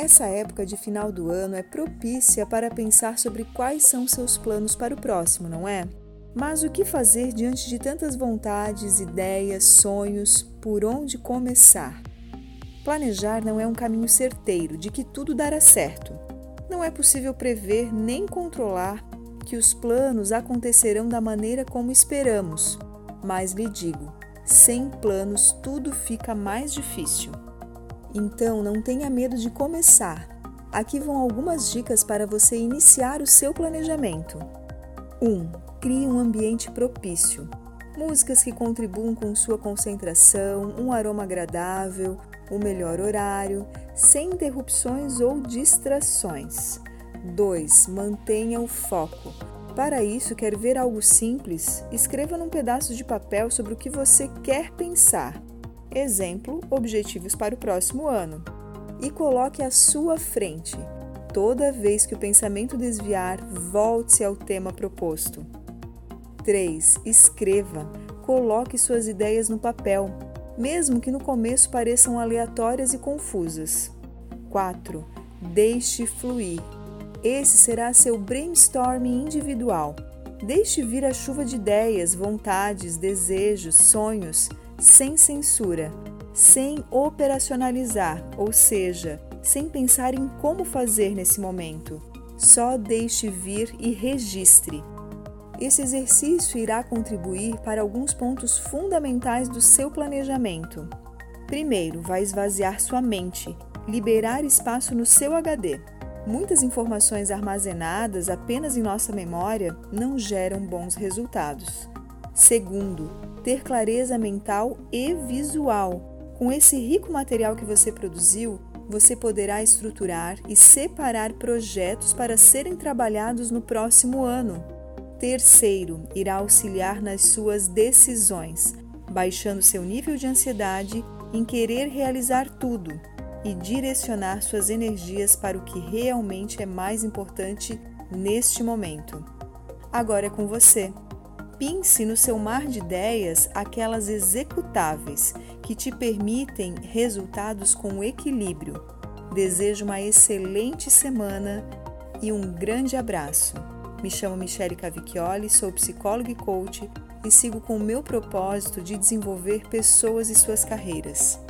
Essa época de final do ano é propícia para pensar sobre quais são seus planos para o próximo, não é? Mas o que fazer diante de tantas vontades, ideias, sonhos? Por onde começar? Planejar não é um caminho certeiro de que tudo dará certo. Não é possível prever nem controlar que os planos acontecerão da maneira como esperamos. Mas lhe digo, sem planos tudo fica mais difícil. Então não tenha medo de começar. Aqui vão algumas dicas para você iniciar o seu planejamento. 1. Um, crie um ambiente propício. Músicas que contribuam com sua concentração, um aroma agradável, o melhor horário, sem interrupções ou distrações. 2. Mantenha o foco. Para isso, quer ver algo simples? Escreva num pedaço de papel sobre o que você quer pensar. Exemplo: objetivos para o próximo ano. E coloque à sua frente. Toda vez que o pensamento desviar, volte-se ao tema proposto. 3. Escreva. Coloque suas ideias no papel, mesmo que no começo pareçam aleatórias e confusas. 4. Deixe fluir. Esse será seu brainstorming individual. Deixe vir a chuva de ideias, vontades, desejos, sonhos sem censura, sem operacionalizar, ou seja, sem pensar em como fazer nesse momento. Só deixe vir e registre. Esse exercício irá contribuir para alguns pontos fundamentais do seu planejamento. Primeiro, vai esvaziar sua mente, liberar espaço no seu HD. Muitas informações armazenadas apenas em nossa memória não geram bons resultados. Segundo, ter clareza mental e visual. Com esse rico material que você produziu, você poderá estruturar e separar projetos para serem trabalhados no próximo ano. Terceiro, irá auxiliar nas suas decisões, baixando seu nível de ansiedade em querer realizar tudo e direcionar suas energias para o que realmente é mais importante neste momento. Agora é com você. Pense no seu mar de ideias aquelas executáveis que te permitem resultados com equilíbrio. Desejo uma excelente semana e um grande abraço. Me chamo Michele Cavicchioli, sou psicóloga e coach e sigo com o meu propósito de desenvolver pessoas e suas carreiras.